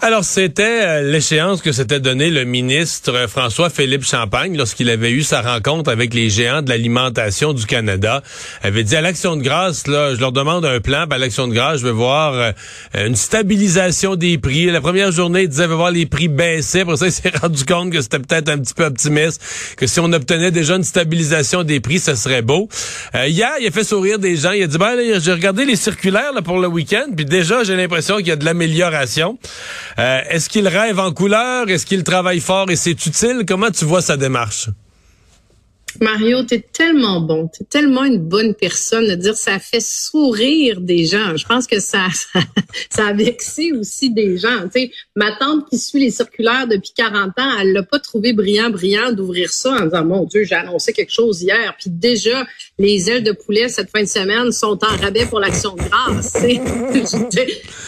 Alors, c'était euh, l'échéance que s'était donné le ministre François-Philippe Champagne lorsqu'il avait eu sa rencontre avec les géants de l'alimentation du Canada. Il avait dit à l'Action de grâce, là, je leur demande un plan, ben, à l'Action de grâce, je veux voir euh, une stabilisation des prix. La première journée, il disait, je veux voir les prix baisser. Pour ça, il s'est rendu compte que c'était peut-être un petit peu optimiste, que si on obtenait déjà une stabilisation des prix, ce serait beau. Euh, hier, il a fait sourire des gens. Il a dit, ben, j'ai regardé les circulaires là, pour le week-end, puis déjà, j'ai l'impression qu'il y a de l'amélioration. Euh, est-ce qu'il rêve en couleur? Est-ce qu'il travaille fort et c'est utile? Comment tu vois sa démarche? Mario, t'es tellement bon, t'es tellement une bonne personne de dire ça fait sourire des gens. Je pense que ça, ça, a vexé aussi des gens. Tu sais, ma tante qui suit les circulaires depuis 40 ans, elle l'a pas trouvé brillant, brillant d'ouvrir ça en disant mon Dieu, j'ai annoncé quelque chose hier. Puis déjà, les ailes de poulet cette fin de semaine sont en rabais pour l'action de grâce.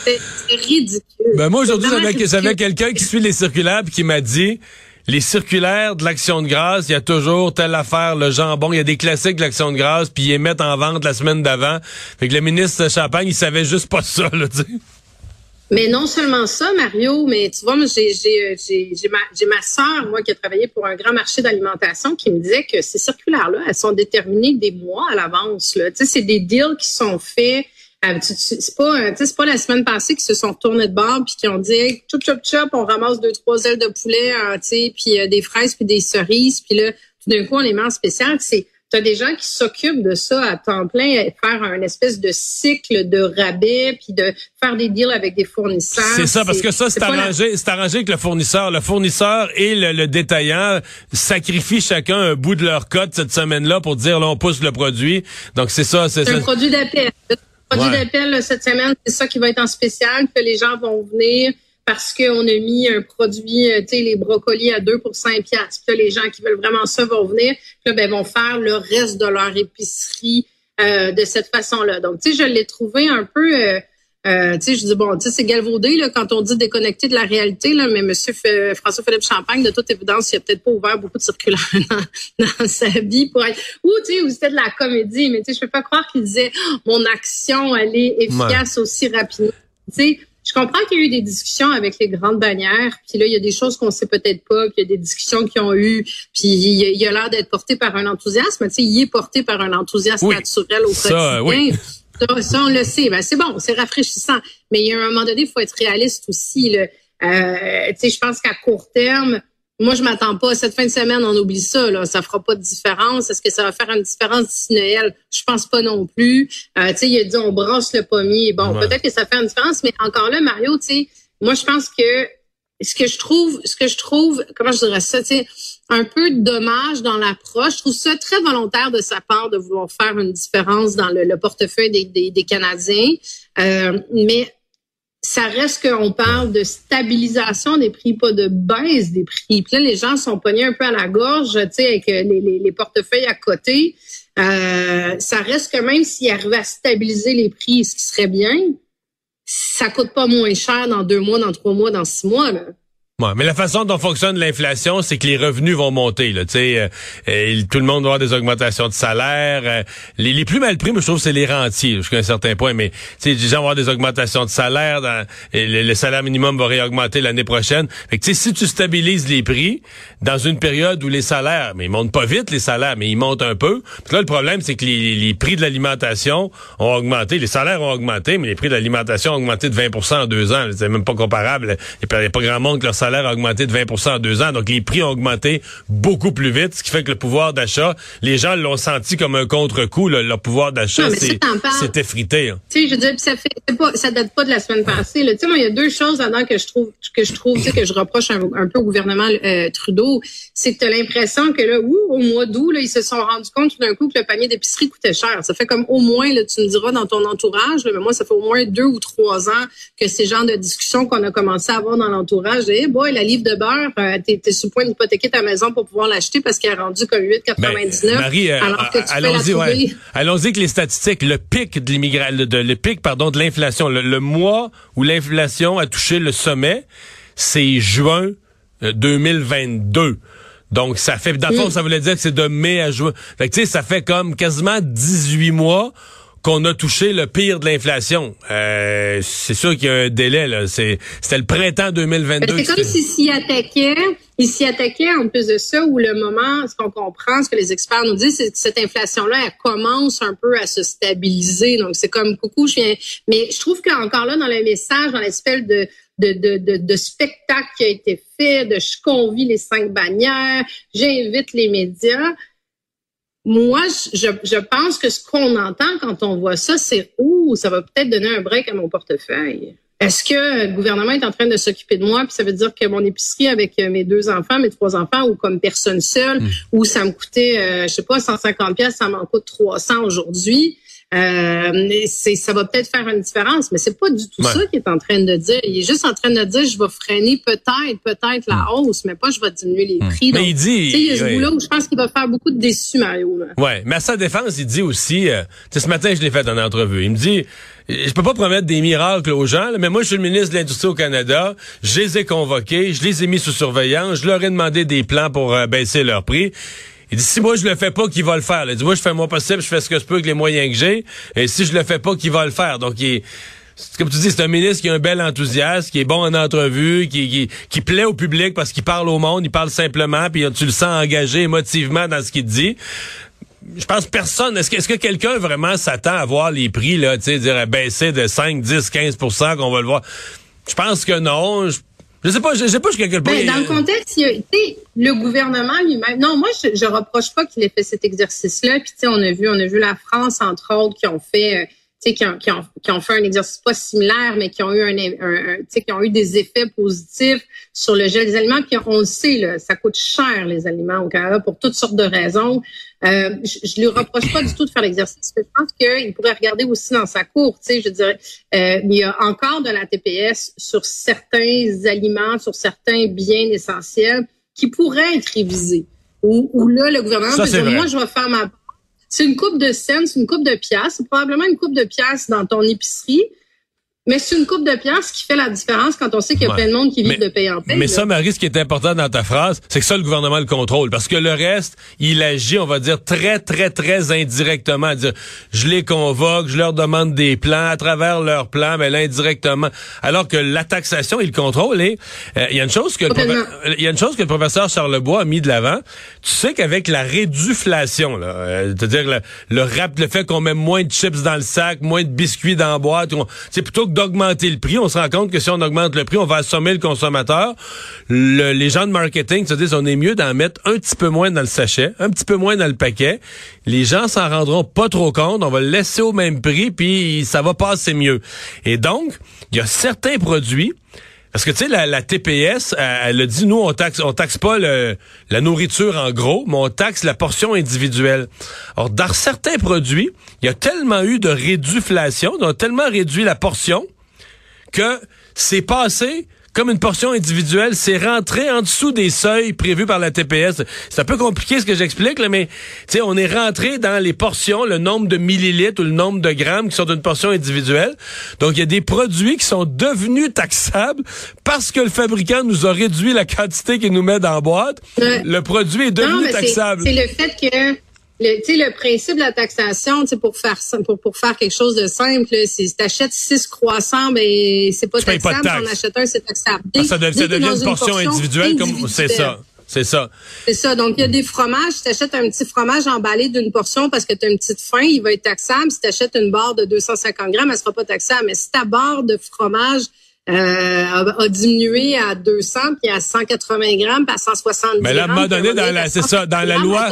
C'est ridicule. Ben moi aujourd'hui, j'avais quelqu'un qui suit les circulaires puis qui m'a dit les circulaires de l'Action de grâce, il y a toujours telle affaire, le jambon, il y a des classiques de l'Action de grâce, puis ils les mettent en vente la semaine d'avant. Fait que le ministre Champagne, il savait juste pas ça, là, tu. Mais non seulement ça, Mario, mais tu vois, moi, j'ai, ma, ma soeur, moi, qui a travaillé pour un grand marché d'alimentation, qui me disait que ces circulaires-là, elles sont déterminées des mois à l'avance. Là. Tu sais, c'est des deals qui sont faits c'est pas, c'est pas la semaine passée qu'ils se sont retournés de bord puis qui ont dit hey, chop chop chop, on ramasse deux trois ailes de poulet, hein, tu sais, puis euh, des fraises puis des cerises, puis là tout d'un coup on les met en spécial. C'est as des gens qui s'occupent de ça à temps plein, faire un espèce de cycle de rabais, puis de faire des deals avec des fournisseurs. C'est ça, parce que ça, c'est arrangé, c'est arrangé avec le fournisseur. Le fournisseur et le, détaillant sacrifient chacun un bout de leur cote cette semaine-là pour dire, là, on pousse le produit. Donc, c'est ça. C'est un produit d'appel produit d'appel cette semaine, c'est ça qui va être en spécial, que les gens vont venir parce qu'on a mis un produit, euh, tu sais, les brocolis à 2 pour 5 piastres. Puis les gens qui veulent vraiment ça vont venir, puis là, ben, vont faire le reste de leur épicerie euh, de cette façon-là. Donc, tu sais, je l'ai trouvé un peu... Euh, euh, tu sais, je dis bon, tu sais, c'est galvaudé là, quand on dit déconnecté de la réalité là, mais Monsieur François Philippe Champagne, de toute évidence, il a peut-être pas ouvert beaucoup de circulaires dans, sa vie pour être. Ou tu sais, ou c'était de la comédie, mais tu sais, je peux pas croire qu'il disait mon action, elle est efficace aussi rapidement. Tu sais, je comprends qu'il y a eu des discussions avec les grandes bannières, puis là, il y a des choses qu'on sait peut-être pas, qu'il y a des discussions qui ont eu, puis il, a l'air d'être porté par un enthousiasme, tu sais, il est porté par un enthousiasme naturel au quotidien. Oui. Ça, on le sait. Ben, c'est bon, c'est rafraîchissant. Mais il y a un moment donné, il faut être réaliste aussi. Là. Euh, je pense qu'à court terme, moi, je m'attends pas. Cette fin de semaine, on oublie ça. Là. Ça fera pas de différence. Est-ce que ça va faire une différence d'ici Noël? Je pense pas non plus. Euh, il a dit on brasse le pommier. Bon, peut-être que ça fait une différence, mais encore là, Mario, tu sais, moi, je pense que ce que je trouve, ce que je trouve, comment je dirais ça, tu un peu dommage dans l'approche. Je trouve ça très volontaire de sa part de vouloir faire une différence dans le, portefeuille des, Canadiens. Euh, mais ça reste qu'on parle de stabilisation des prix, pas de baisse des prix. Puis là, les gens sont pognés un peu à la gorge, tu sais, avec les, les, les, portefeuilles à côté. Euh, ça reste que même s'ils arrivaient à stabiliser les prix, ce qui serait bien, ça coûte pas moins cher dans deux mois, dans trois mois, dans six mois. Là mais la façon dont fonctionne l'inflation, c'est que les revenus vont monter. Là, euh, tout le monde va avoir des augmentations de salaire. Euh, les, plus mal pris, je trouve, c'est les rentiers jusqu'à un certain point. Mais les gens vont avoir des augmentations de salaire. et le, salaire minimum va réaugmenter l'année prochaine. Fait que, si tu stabilises les prix dans une période où les salaires, mais ils montent pas vite les salaires, mais ils montent un peu. Puis là, le problème, c'est que les, prix de l'alimentation ont augmenté. Les salaires ont augmenté, mais les prix de l'alimentation ont augmenté de 20% en deux ans. C'est même pas comparable. Il n'y a pas grand monde que leur salaire salaire a augmenté de 20 en deux ans. Donc, les prix ont augmenté beaucoup plus vite, ce qui fait que le pouvoir d'achat, les gens l'ont senti comme un contre-coup. Leur pouvoir d'achat s'est effrité. Hein. Tu sais, je veux dire, ça fait pas, ça date pas de la semaine passée. Tu sais, moi, il y a deux choses là que je trouve, que je trouve, que je reproche un, peu au gouvernement euh, Trudeau, c'est que tu as l'impression que là, ouh, au mois d'août, là, ils se sont rendus compte tout d'un coup que le panier d'épicerie coûtait cher. Ça fait comme au moins, là, tu me diras dans ton entourage, mais moi, ça fait au moins deux ou trois ans que ces genres de discussions qu'on a commencé à avoir dans l'entourage, boy, la livre de beurre, euh, t'es, es sous le point d'hypothéquer ta maison pour pouvoir l'acheter parce qu'elle est rendue comme 8,99. Ben, Marie, euh, allons-y, ouais. Allons-y avec les statistiques. Le pic de l'immigration, le pic, pardon, de l'inflation, le, mois où l'inflation a touché le sommet, c'est juin 2022. Euh, Donc, ça fait, dans le fond, mm. ça voulait dire que c'est de mai à juin. Fait que, tu sais, ça fait comme quasiment 18 mois qu'on a touché le pire de l'inflation. Euh, c'est sûr qu'il y a un délai. Là. C'est, c'était le printemps 2022. C'est comme s'il s'y attaquait. Il s'y attaquait en plus de ça, où le moment, ce qu'on comprend, ce que les experts nous disent, c'est que cette inflation-là, elle commence un peu à se stabiliser. Donc, c'est comme coucou, je viens. Mais je trouve qu'encore là, dans le message, dans l'espèce de de, de, de, de, spectacle qui a été fait, de je convie les cinq bannières, j'invite les médias moi, je, je, pense que ce qu'on entend quand on voit ça, c'est ouh, ça va peut-être donner un break à mon portefeuille. Est-ce que le gouvernement est en train de s'occuper de moi, puis ça veut dire que mon épicerie avec euh, mes deux enfants, mes trois enfants, ou comme personne seule, hmm. ou ça me coûtait, euh, je sais pas, 150 pièces, ça m'en coûte 300 aujourd'hui. Euh, ça va peut-être faire une différence, mais c'est pas du tout ça qu'il est en train de dire. Il est juste en train de dire, je vais freiner peut-être, peut-être la hmm. hausse, mais pas je vais diminuer les hmm. prix. mais il dit, il y a ce bout-là où je pense qu'il va faire beaucoup de déçus, Mario. Là. Ouais, mais à sa défense, il dit aussi, euh, ce matin je l'ai fait en entrevue, il me dit, je peux pas promettre des miracles aux gens, mais moi, je suis le ministre de l'Industrie au Canada. Je les ai convoqués, je les ai mis sous surveillance, je leur ai demandé des plans pour euh, baisser leur prix. Il dit, si moi je le fais pas, qui va le faire? Il dit, moi je fais moi possible, je fais ce que je peux avec les moyens que j'ai. Et si je le fais pas, qui va le faire? Donc, il comme tu dis, c'est un ministre qui a un bel enthousiasme, qui est bon en entrevue, qui, qui, plaît au public parce qu'il parle au monde, il parle simplement, puis tu le sens engagé émotivement dans ce qu'il dit. Je pense personne. Est-ce que, est-ce que quelqu'un vraiment s'attend à voir les prix, là, tu sais, dire baisser de 5, 10, 15% qu'on va le voir? Je pense que non. Sais pas, je sais pas jusqu'à quel point. Ben, dans le contexte, il a, le gouvernement lui-même. Non, moi, je, je reproche pas qu'il ait fait cet exercice-là. Puis, tu sais, on a vu, on a vu la France, entre autres, qui ont fait, euh, tu sais, qui ont, qui, ont, qui ont, fait un exercice pas similaire, mais qui ont eu un, un, tu sais, qui ont eu des effets positifs sur le gel des aliments. Puis, on le sait, là, ça coûte cher les aliments au Canada pour toutes sortes de raisons. Euh, je, je lui reproche pas du tout de faire l'exercice. Je pense qu'il pourrait regarder aussi dans sa cour. Tu sais, je dirais, euh, il y a encore de la TPS sur certains aliments, sur certains biens essentiels qui pourraient être révisés. Où, là, le gouvernement peut dire, moi, je vais faire ma c'est une coupe de scène, c'est une coupe de pièces, probablement une coupe de pièces dans ton épicerie. Mais c'est une coupe de pièces qui fait la différence quand on sait qu'il y a plein de monde qui vit de payer en paye. Mais ça, Marie, ce qui est important dans ta phrase, c'est que ça, le gouvernement le contrôle. Parce que le reste, il agit, on va dire, très, très, très indirectement. Dire, je les convoque, je leur demande des plans à travers leurs plans, mais là, indirectement. Alors que la taxation, il le contrôle. Et euh, il y a une chose que le il y a une chose que le professeur Charlebois a mis de l'avant. Tu sais qu'avec la réduflation, là, euh, c'est-à-dire le, le rap, le fait qu'on met moins de chips dans le sac, moins de biscuits dans la boîte, c'est plutôt d'augmenter le prix. On se rend compte que si on augmente le prix, on va assommer le consommateur. les gens de marketing se disent on est mieux d'en mettre un petit peu moins dans le sachet, un petit peu moins dans le paquet. Les gens s'en rendront pas trop compte. On va le laisser au même prix, puis ça va passer mieux. Et donc, il y a certains produits parce que tu sais, la, TPS, elle, a dit, nous, on taxe, on taxe pas la nourriture en gros, mais on taxe la portion individuelle. Or, dans certains produits, il y a tellement eu de réduflation, on a tellement réduit la portion que c'est passé comme une portion individuelle, c'est rentré en dessous des seuils prévus par la TPS. C'est un peu compliqué ce que j'explique, là, mais on est rentré dans les portions, le nombre de millilitres ou le nombre de grammes qui sont d'une portion individuelle. Donc, il y a des produits qui sont devenus taxables parce que le fabricant nous a réduit la quantité qu'il nous met dans la boîte. Le produit est devenu taxable. C'est le fait que le, le principe de la taxation, pour faire pour, pour faire quelque chose de simple, si tu achètes six croissants, ben c'est pas taxable. Pas en achètes un, c'est taxable. Ah, ça, devient une, portion, individuelle, comme c'est ça. C'est ça. C'est ça. Donc, il y a des fromages. Si tu achètes un petit fromage emballé d'une portion parce que tu as une petite faim, il va être taxable. Si tu achètes une barre de 250 grammes, elle sera pas taxable. Mais si ta barre de fromage a, diminué à 200 puis à 180 grammes puis à 170 Mais là, à un moment donné, dans la, c'est ça, dans la loi,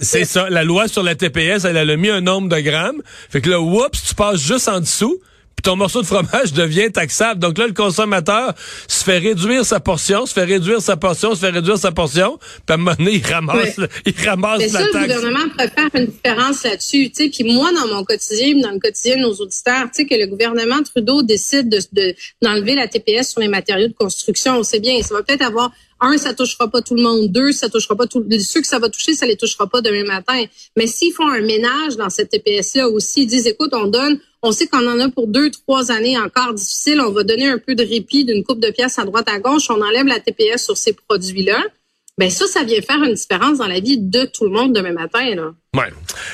c'est ça, la loi sur la TPS, elle a mis un nombre de grammes. Fait que là, oups, tu passes juste en dessous puis ton morceau de fromage devient taxable. Donc là, le consommateur se fait réduire sa portion, se fait réduire sa portion, se fait réduire sa portion, puis à un moment donné, il ramasse, il ramasse Mais la ça, taxe. le gouvernement faire une différence là-dessus. Tu sais, puis moi, dans mon quotidien, dans le quotidien de nos auditeurs, tu sais, que le gouvernement Trudeau décide de, de- d'enlever la TPS sur les matériaux de construction, on sait bien, ça va peut-être avoir un, ça touchera pas tout le monde. Deux, ça touchera pas tout. Ceux que ça va toucher, ça les touchera pas demain matin. Mais s'ils font un ménage dans cette TPS-là aussi, ils disent, écoute, on donne, on sait qu'on en a pour deux, trois années encore difficiles. On va donner un peu de répit d'une coupe de pièces à droite à gauche. On enlève la TPS sur ces produits-là. Ben ça, ça vient faire une différence dans la vie de tout le monde demain matin. Là. Ouais.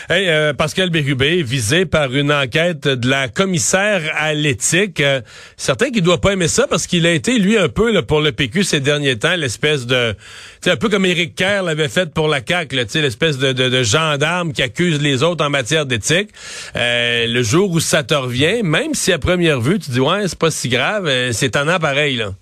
Hey, euh, Pascal Bérubé, visé par une enquête de la commissaire à l'éthique. Euh, certain qu'il doit pas aimer ça parce qu'il a été, lui, un peu là, pour le PQ ces derniers temps, l'espèce de... Tu un peu comme Éric Kerr l'avait fait pour la CAQ, là, l'espèce de, de, de gendarme qui accuse les autres en matière d'éthique. Euh, le jour où ça te revient, même si à première vue, tu dis, ouais, c'est pas si grave, euh, c'est étonnant pareil, là.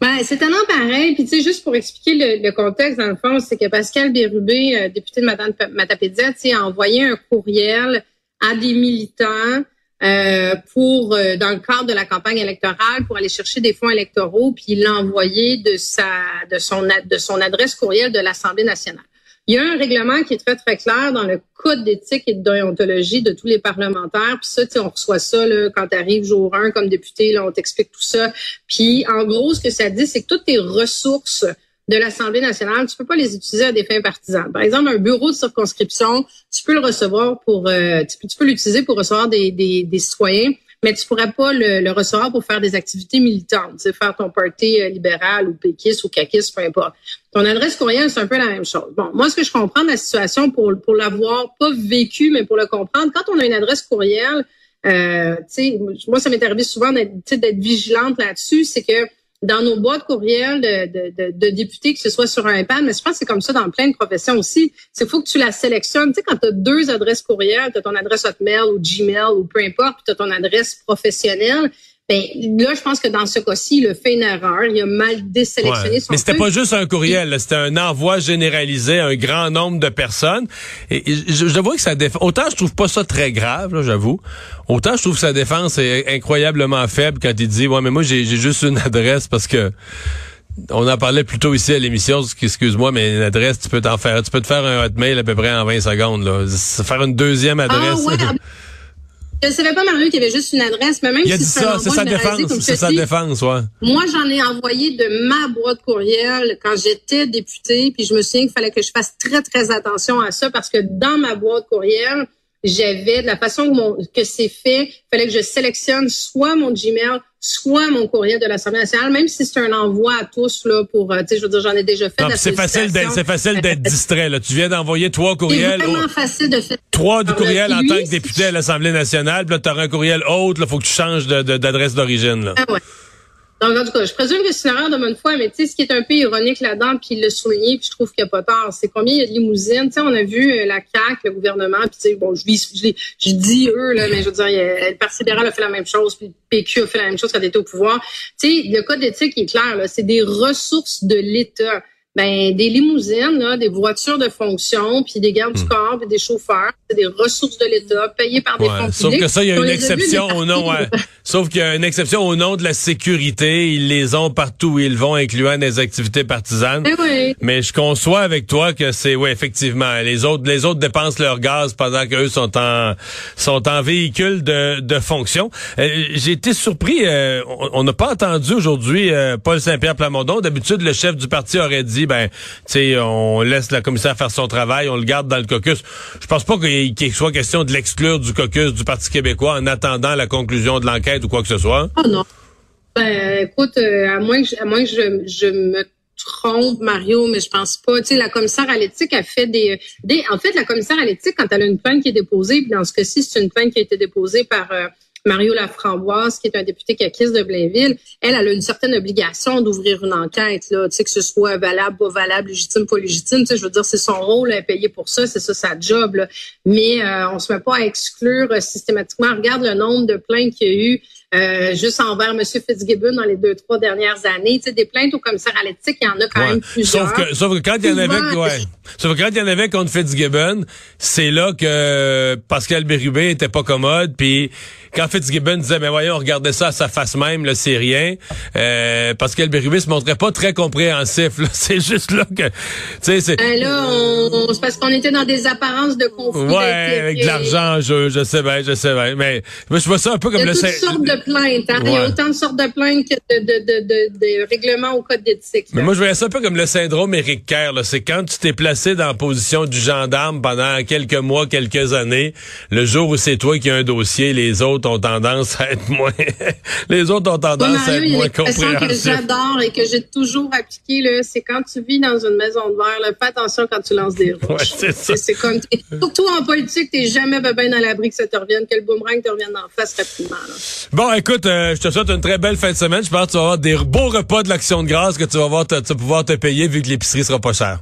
Ben, c'est tellement pareil. Puis, tu sais, juste pour expliquer le, contexte, dans le fond, c'est que Pascal Bérubé, euh, député de Matapédia, tu a envoyé un courriel à des militants euh, pour, euh, dans le cadre de la campagne électorale, pour aller chercher des fonds électoraux, puis il l'a envoyé de sa, son, de son adresse courriel de l'Assemblée nationale. Il y a un règlement qui est très, très clair dans le code d'éthique et de déontologie de tous les parlementaires. Puis ça, on reçoit ça quand tu arrives jour 1 comme député, là, on t'explique tout ça. Puis en gros, ce que ça dit, c'est que toutes tes ressources de l'Assemblée nationale, tu peux pas les utiliser à des fins partisanes. Par exemple, un bureau de circonscription, tu peux le recevoir pour, euh, tu peux l'utiliser pour recevoir des, des, des citoyens, mais tu pourrais pas le, le recevoir pour faire des activités militantes, faire ton party euh, libéral ou péquiste ou caquiste, peu importe. Ton adresse courriel, c'est un peu la même chose. Bon, moi, ce que je comprends de la situation pour, pour l'avoir pas vécu, mais pour le comprendre, quand on a une adresse courriel, euh, moi, ça m'est arrivé souvent d'être vigilante là-dessus, c'est que dans nos boîtes courriels de, de, de, députés, que ce soit sur un iPad, mais je pense que c'est comme ça dans plein de professions aussi. C'est faut que tu la sélectionnes. Tu sais, quand tu as deux adresses courriels, tu as ton adresse Hotmail ou Gmail ou peu importe, puis tu as ton adresse professionnelle, ben là, je pense que dans ce cas-ci, il a fait une erreur. Il a mal désélectionné Ouais. son Mais c'était pas juste un courriel, c'était un envoi généralisé à un grand nombre de personnes. Et, et je, je vois que ça défend. Autant je trouve pas ça très grave, là, j'avoue. Autant je trouve que sa défense est incroyablement faible quand il dit ouais mais moi j'ai j'ai juste une adresse parce que on en parlait plus tôt ici à l'émission, excuse-moi, mais une adresse, tu peux t'en faire, tu peux te faire un hotmail à peu près en 20 secondes, là. Faire une deuxième adresse. Ah ouais, je savais pas, Mario, qu'il y avait juste une adresse, mais même Il a si dit c'est ça, c'est sa défense, c'est sa défense, ouais. Moi, j'en ai envoyé de ma boîte courriel quand j'étais députée, puis je me souviens qu'il fallait que je fasse très, très attention à ça parce que dans ma boîte courriel, j'avais, de la façon que, mon- que c'est fait, il fallait que je sélectionne soit mon Gmail, soit mon courriel de l'Assemblée nationale, même si c'est un envoi à tous, là, pour, euh, tu sais, je veux dire, j'en ai déjà fait. C'est facile d'être, c'est facile d'être distrait, là. Tu viens d'envoyer trois C'est courriels. au- vraiment facile de faire. trois du courriel en tant que député à l'Assemblée nationale, puis là, t'auras un courriel autre, là, faut que tu changes de- de- d'adresse d'origine, là. Ah ouais. Donc, en tout cas, je présume que c'est une erreur de bonne foi, mais tu sais, ce qui est un peu ironique là-dedans, puis il l'a souligné, puis je trouve qu'il n'y a pas tort, c'est combien il y a de limousines? Tu sais, on a vu euh, la CAQ, le gouvernement, puis tu sais, bon, je, je, je dis eux, là, mais je veux dire, le Parti libéral a fait la même chose, puis le PQ a fait la même chose quand il était au pouvoir. Tu sais, le code d'éthique est clair, là, c'est des ressources de l'État. Ben, des limousines, là, des voitures de fonction, puis des gardes du corps, puis des chauffeurs, c'est des ressources de l'État payées par des Hmm. Ouais, fonds sauf publics. que ça, il y a une exception au nom. Sauf qu'il y a une exception au nom de la sécurité. Ils les ont partout où ils vont, incluant des activités partisanes. Eh oui. Mais je conçois avec toi que c'est, ouais, effectivement, les autres, les autres dépensent leur gaz pendant qu'eux sont en, sont en véhicule de, de fonction. Euh, J'ai été surpris, euh, on- on n'a pas entendu aujourd'hui euh, Paul Saint-Pierre Plamondon. D'habitude, le chef du parti aurait dit, ben, tu sais, on laisse la commissaire faire son travail, on le garde dans le caucus. Je pense pas qu'il soit question de l'exclure du caucus du Parti québécois en attendant la conclusion de l'enquête ou quoi que ce soit. Oh non. Ben, écoute, euh, à moins que, je, à moins que je me trompe, Mario, mais je pense pas. Tu sais, la commissaire à l'éthique a fait des, des. En fait, la commissaire à l'éthique, quand elle a une plainte qui est déposée, puis dans ce cas-ci, c'est une plainte qui a été déposée par euh, Mario Laframboise, qui est un député caquiste de Blainville, elle, elle a une certaine obligation d'ouvrir une enquête, là, tu sais, que ce soit valable, pas valable, légitime, pas légitime. Tu sais, je veux dire, c'est son rôle, elle est payée pour ça, c'est ça sa job, là. Mais euh, on se met pas à exclure euh, systématiquement. Regarde le nombre de plaintes qu'il y a eu euh, juste envers M. Fitzgibbon dans les deux, trois dernières années. Tu sais, des plaintes au commissaire à l'éthique, il y en a quand Ouais. même plusieurs. Sauf que, sauf que quand il y en avait, ouais. Sauf que quand il y en avait contre Fitzgibbon, c'est là que Pascal Bérubé était pas commode, puis quand Fitzgibbon disait, mais voyons, regardez ça à sa face même, là, c'est rien, euh, Pascal Bérubé se montrait pas très compréhensif. C'est juste là que, tu sais, c'est... Ben là, on, c'est parce qu'on était dans des apparences de conflit. Ouais, avec de l'argent en jeu, je sais bien, je sais bien. Mais je vois ça un peu comme Il y a le... toutes sortes de plaintes. Hein? Il y a autant de sortes de plaintes que de, de, de, de, de règlements au code d'éthique. Mais moi, je voyais ça un peu comme le syndrome Éric Kerr. C'est quand tu t'es placé dans la position du gendarme pendant quelques mois, quelques années, le jour où c'est toi qui as un dossier, les autres ont tendance à être moins... les autres ont tendance à être moins compréhensifs. que j'adore et que j'ai toujours appliqué, c'est quand tu vis dans une maison de verre, là, fais attention quand tu lances des roches. Ouais, c'est ça. Comme... Surtout en politique, t'es jamais bien à l'abri que ça te revienne, que le boomerang te revienne en face rapidement. Là. Bon, écoute, euh, je te souhaite une très belle fin de semaine. Je pense que tu vas avoir des beaux repas de l'Action de grâce que tu vas, avoir te, tu vas pouvoir te payer vu que l'épicerie sera pas chère.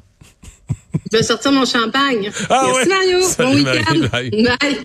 Je vais sortir mon champagne. Ah Merci ouais. Mario. Salut, bon week-end. Bye. Bye.